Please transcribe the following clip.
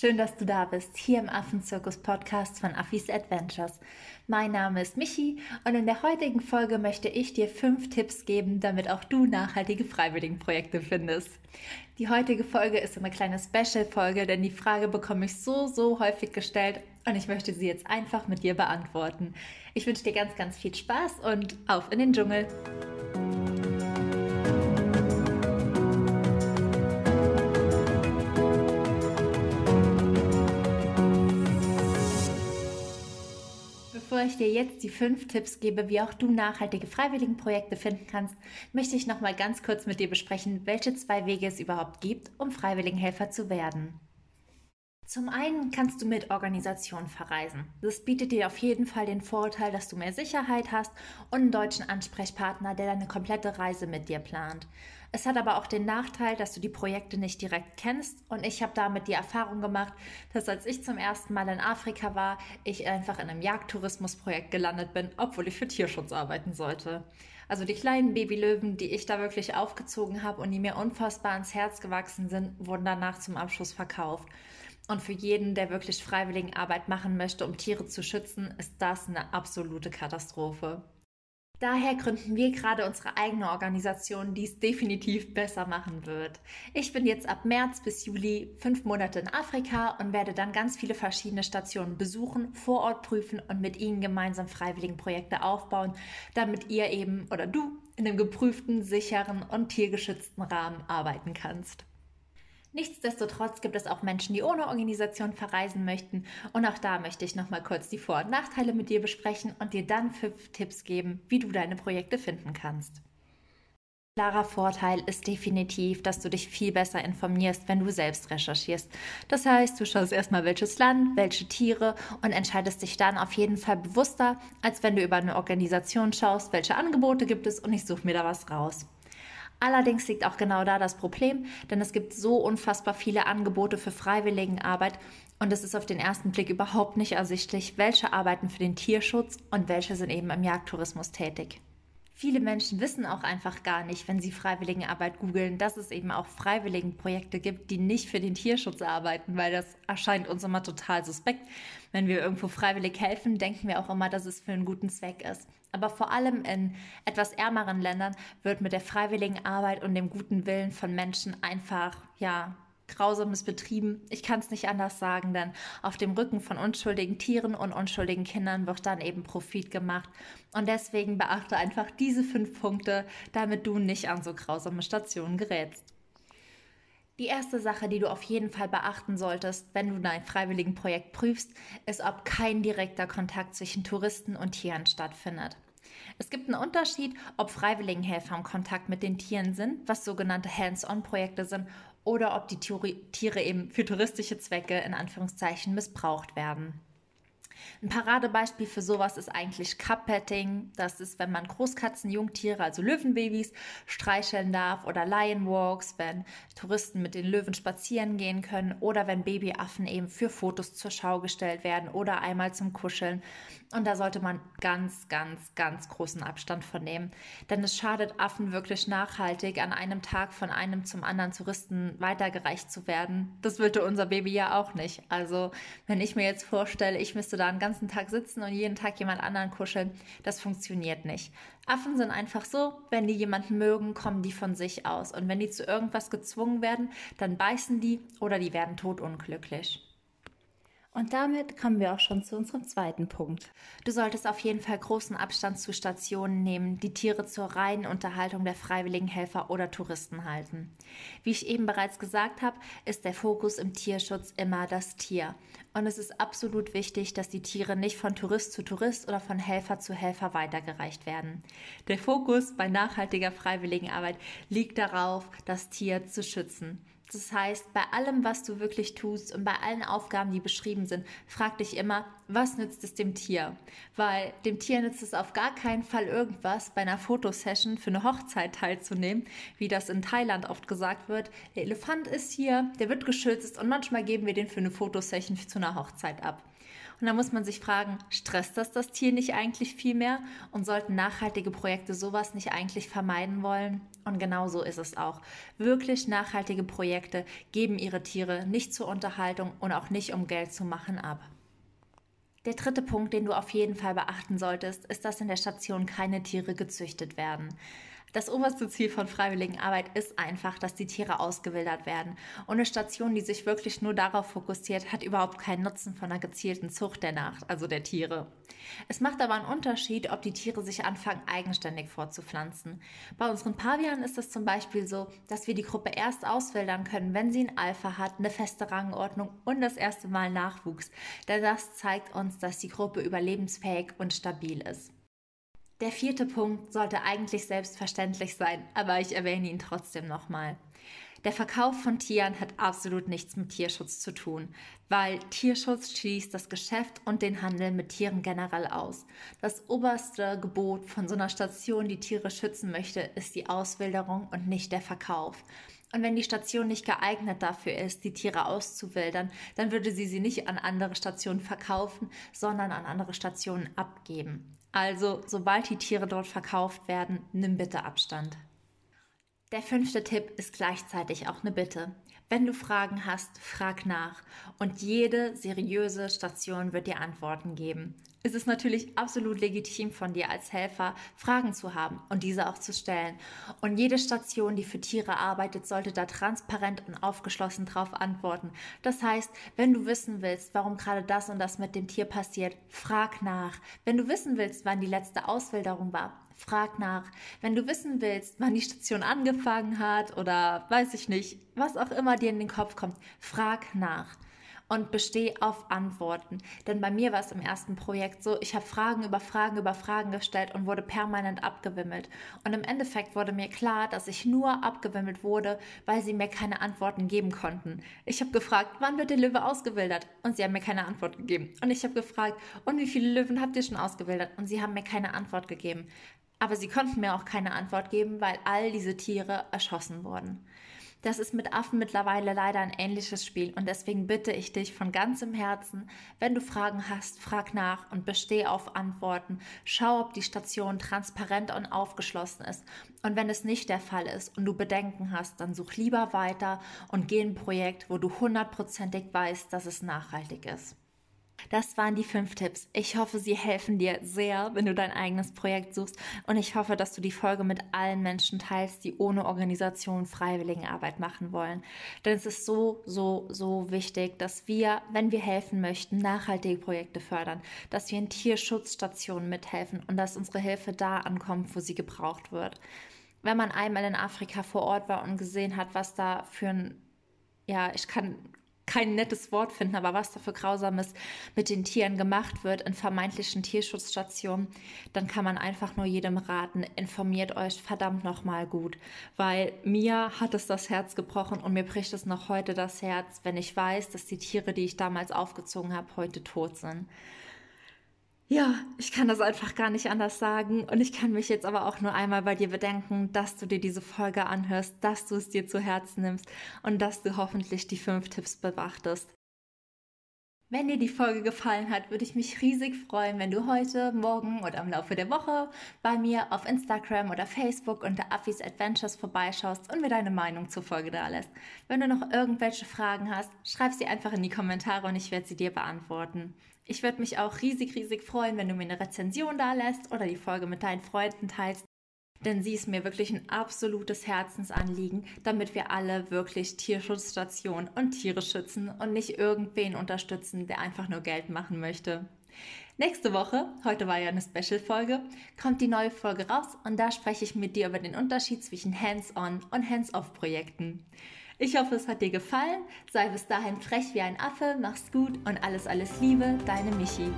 Schön, dass du da bist, hier im Affenzirkus Podcast von Affis Adventures. Mein Name ist Michi und in der heutigen Folge möchte ich dir fünf Tipps geben, damit auch du nachhaltige Freiwilligenprojekte findest. Die heutige Folge ist eine kleine Special-Folge, denn die Frage bekomme ich so, so häufig gestellt und ich möchte sie jetzt einfach mit dir beantworten. Ich wünsche dir ganz, ganz viel Spaß und auf in den Dschungel. Bevor ich dir jetzt die fünf Tipps gebe, wie auch du nachhaltige Freiwilligenprojekte finden kannst, möchte ich noch mal ganz kurz mit dir besprechen, welche zwei Wege es überhaupt gibt, um Freiwilligenhelfer zu werden. Zum einen kannst du mit Organisation verreisen. Das bietet dir auf jeden Fall den Vorteil, dass du mehr Sicherheit hast und einen deutschen Ansprechpartner, der deine komplette Reise mit dir plant. Es hat aber auch den Nachteil, dass du die Projekte nicht direkt kennst und ich habe damit die Erfahrung gemacht, dass als ich zum ersten Mal in Afrika war, ich einfach in einem Jagdtourismusprojekt gelandet bin, obwohl ich für Tierschutz arbeiten sollte. Also die kleinen Babylöwen, die ich da wirklich aufgezogen habe und die mir unfassbar ans Herz gewachsen sind, wurden danach zum Abschluss verkauft. Und für jeden, der wirklich freiwilligen Arbeit machen möchte, um Tiere zu schützen, ist das eine absolute Katastrophe. Daher gründen wir gerade unsere eigene Organisation, die es definitiv besser machen wird. Ich bin jetzt ab März bis Juli fünf Monate in Afrika und werde dann ganz viele verschiedene Stationen besuchen, vor Ort prüfen und mit Ihnen gemeinsam Freiwilligenprojekte aufbauen, damit ihr eben oder du in einem geprüften, sicheren und tiergeschützten Rahmen arbeiten kannst. Nichtsdestotrotz gibt es auch Menschen, die ohne Organisation verreisen möchten. Und auch da möchte ich nochmal kurz die Vor- und Nachteile mit dir besprechen und dir dann fünf Tipps geben, wie du deine Projekte finden kannst. Klarer Vorteil ist definitiv, dass du dich viel besser informierst, wenn du selbst recherchierst. Das heißt, du schaust erstmal welches Land, welche Tiere und entscheidest dich dann auf jeden Fall bewusster, als wenn du über eine Organisation schaust, welche Angebote gibt es und ich suche mir da was raus. Allerdings liegt auch genau da das Problem, denn es gibt so unfassbar viele Angebote für Freiwilligenarbeit und es ist auf den ersten Blick überhaupt nicht ersichtlich, welche arbeiten für den Tierschutz und welche sind eben im Jagdtourismus tätig. Viele Menschen wissen auch einfach gar nicht, wenn sie Freiwilligenarbeit googeln, dass es eben auch Freiwilligenprojekte gibt, die nicht für den Tierschutz arbeiten, weil das erscheint uns immer total suspekt. Wenn wir irgendwo freiwillig helfen, denken wir auch immer, dass es für einen guten Zweck ist. Aber vor allem in etwas ärmeren Ländern wird mit der Freiwilligenarbeit und dem guten Willen von Menschen einfach, ja, Grausames betrieben. Ich kann es nicht anders sagen, denn auf dem Rücken von unschuldigen Tieren und unschuldigen Kindern wird dann eben Profit gemacht. Und deswegen beachte einfach diese fünf Punkte, damit du nicht an so grausame Stationen gerätst. Die erste Sache, die du auf jeden Fall beachten solltest, wenn du dein Freiwilligenprojekt prüfst, ist, ob kein direkter Kontakt zwischen Touristen und Tieren stattfindet. Es gibt einen Unterschied, ob Freiwilligenhelfer im Kontakt mit den Tieren sind, was sogenannte Hands-on-Projekte sind, oder ob die Tiere eben für touristische Zwecke in Anführungszeichen missbraucht werden. Ein Paradebeispiel für sowas ist eigentlich Cup-Petting. Das ist, wenn man Großkatzen, Jungtiere, also Löwenbabys, streicheln darf oder Lionwalks, wenn Touristen mit den Löwen spazieren gehen können oder wenn Babyaffen eben für Fotos zur Schau gestellt werden oder einmal zum Kuscheln. Und da sollte man ganz, ganz, ganz großen Abstand von nehmen, denn es schadet Affen wirklich nachhaltig, an einem Tag von einem zum anderen Touristen weitergereicht zu werden. Das würde unser Baby ja auch nicht. Also, wenn ich mir jetzt vorstelle, ich müsste da einen ganzen Tag sitzen und jeden Tag jemand anderen kuscheln, das funktioniert nicht. Affen sind einfach so, wenn die jemanden mögen, kommen die von sich aus. Und wenn die zu irgendwas gezwungen werden, dann beißen die oder die werden totunglücklich. Und damit kommen wir auch schon zu unserem zweiten Punkt. Du solltest auf jeden Fall großen Abstand zu Stationen nehmen, die Tiere zur reinen Unterhaltung der freiwilligen Helfer oder Touristen halten. Wie ich eben bereits gesagt habe, ist der Fokus im Tierschutz immer das Tier. Und es ist absolut wichtig, dass die Tiere nicht von Tourist zu Tourist oder von Helfer zu Helfer weitergereicht werden. Der Fokus bei nachhaltiger Freiwilligenarbeit liegt darauf, das Tier zu schützen. Das heißt, bei allem, was du wirklich tust und bei allen Aufgaben, die beschrieben sind, frag dich immer, was nützt es dem Tier? Weil dem Tier nützt es auf gar keinen Fall irgendwas, bei einer Fotosession für eine Hochzeit teilzunehmen, wie das in Thailand oft gesagt wird. Der Elefant ist hier, der wird geschützt und manchmal geben wir den für eine Fotosession zu einer Hochzeit ab. Und da muss man sich fragen, stresst das das Tier nicht eigentlich viel mehr? Und sollten nachhaltige Projekte sowas nicht eigentlich vermeiden wollen? Und genau so ist es auch. Wirklich nachhaltige Projekte geben ihre Tiere nicht zur Unterhaltung und auch nicht um Geld zu machen ab. Der dritte Punkt, den du auf jeden Fall beachten solltest, ist, dass in der Station keine Tiere gezüchtet werden. Das oberste Ziel von Freiwilligenarbeit ist einfach, dass die Tiere ausgewildert werden. Und eine Station, die sich wirklich nur darauf fokussiert, hat überhaupt keinen Nutzen von einer gezielten Zucht der Nacht, also der Tiere. Es macht aber einen Unterschied, ob die Tiere sich anfangen, eigenständig fortzupflanzen. Bei unseren Pavianen ist es zum Beispiel so, dass wir die Gruppe erst auswildern können, wenn sie ein Alpha hat, eine feste Rangordnung und das erste Mal Nachwuchs. Denn das zeigt uns, dass die Gruppe überlebensfähig und stabil ist. Der vierte Punkt sollte eigentlich selbstverständlich sein, aber ich erwähne ihn trotzdem nochmal. Der Verkauf von Tieren hat absolut nichts mit Tierschutz zu tun, weil Tierschutz schließt das Geschäft und den Handel mit Tieren generell aus. Das oberste Gebot von so einer Station, die Tiere schützen möchte, ist die Auswilderung und nicht der Verkauf. Und wenn die Station nicht geeignet dafür ist, die Tiere auszuwildern, dann würde sie sie nicht an andere Stationen verkaufen, sondern an andere Stationen abgeben. Also, sobald die Tiere dort verkauft werden, nimm bitte Abstand. Der fünfte Tipp ist gleichzeitig auch eine Bitte. Wenn du Fragen hast, frag nach und jede seriöse Station wird dir Antworten geben. Es ist natürlich absolut legitim von dir als Helfer, Fragen zu haben und diese auch zu stellen. Und jede Station, die für Tiere arbeitet, sollte da transparent und aufgeschlossen drauf antworten. Das heißt, wenn du wissen willst, warum gerade das und das mit dem Tier passiert, frag nach. Wenn du wissen willst, wann die letzte Auswilderung war, frag nach. Wenn du wissen willst, wann die Station angefangen hat oder weiß ich nicht, was auch immer dir in den Kopf kommt, frag nach und besteh auf Antworten. Denn bei mir war es im ersten Projekt so, ich habe Fragen über Fragen über Fragen gestellt und wurde permanent abgewimmelt. Und im Endeffekt wurde mir klar, dass ich nur abgewimmelt wurde, weil sie mir keine Antworten geben konnten. Ich habe gefragt, wann wird der Löwe ausgewildert? Und sie haben mir keine Antwort gegeben. Und ich habe gefragt, und wie viele Löwen habt ihr schon ausgewildert? Und sie haben mir keine Antwort gegeben. Aber sie konnten mir auch keine Antwort geben, weil all diese Tiere erschossen wurden. Das ist mit Affen mittlerweile leider ein ähnliches Spiel und deswegen bitte ich dich von ganzem Herzen, wenn du Fragen hast, frag nach und besteh auf Antworten. Schau, ob die Station transparent und aufgeschlossen ist. Und wenn es nicht der Fall ist und du Bedenken hast, dann such lieber weiter und geh ein Projekt, wo du hundertprozentig weißt, dass es nachhaltig ist. Das waren die fünf Tipps. Ich hoffe, sie helfen dir sehr, wenn du dein eigenes Projekt suchst. Und ich hoffe, dass du die Folge mit allen Menschen teilst, die ohne Organisation Freiwilligenarbeit machen wollen. Denn es ist so, so, so wichtig, dass wir, wenn wir helfen möchten, nachhaltige Projekte fördern, dass wir in Tierschutzstationen mithelfen und dass unsere Hilfe da ankommt, wo sie gebraucht wird. Wenn man einmal in Afrika vor Ort war und gesehen hat, was da für ein ja, ich kann kein nettes Wort finden, aber was da für Grausames mit den Tieren gemacht wird in vermeintlichen Tierschutzstationen, dann kann man einfach nur jedem raten, informiert euch verdammt nochmal gut, weil mir hat es das Herz gebrochen und mir bricht es noch heute das Herz, wenn ich weiß, dass die Tiere, die ich damals aufgezogen habe, heute tot sind. Ja, ich kann das einfach gar nicht anders sagen. Und ich kann mich jetzt aber auch nur einmal bei dir bedenken, dass du dir diese Folge anhörst, dass du es dir zu Herzen nimmst und dass du hoffentlich die fünf Tipps bewachtest. Wenn dir die Folge gefallen hat, würde ich mich riesig freuen, wenn du heute, morgen oder im Laufe der Woche bei mir auf Instagram oder Facebook unter Affis Adventures vorbeischaust und mir deine Meinung zur Folge da lässt. Wenn du noch irgendwelche Fragen hast, schreib sie einfach in die Kommentare und ich werde sie dir beantworten. Ich würde mich auch riesig, riesig freuen, wenn du mir eine Rezension da lässt oder die Folge mit deinen Freunden teilst, denn sie ist mir wirklich ein absolutes Herzensanliegen, damit wir alle wirklich Tierschutzstationen und Tiere schützen und nicht irgendwen unterstützen, der einfach nur Geld machen möchte. Nächste Woche, heute war ja eine Special-Folge, kommt die neue Folge raus und da spreche ich mit dir über den Unterschied zwischen Hands-on und Hands-off-Projekten. Ich hoffe, es hat dir gefallen. Sei bis dahin frech wie ein Affe, mach's gut und alles, alles Liebe, deine Michi.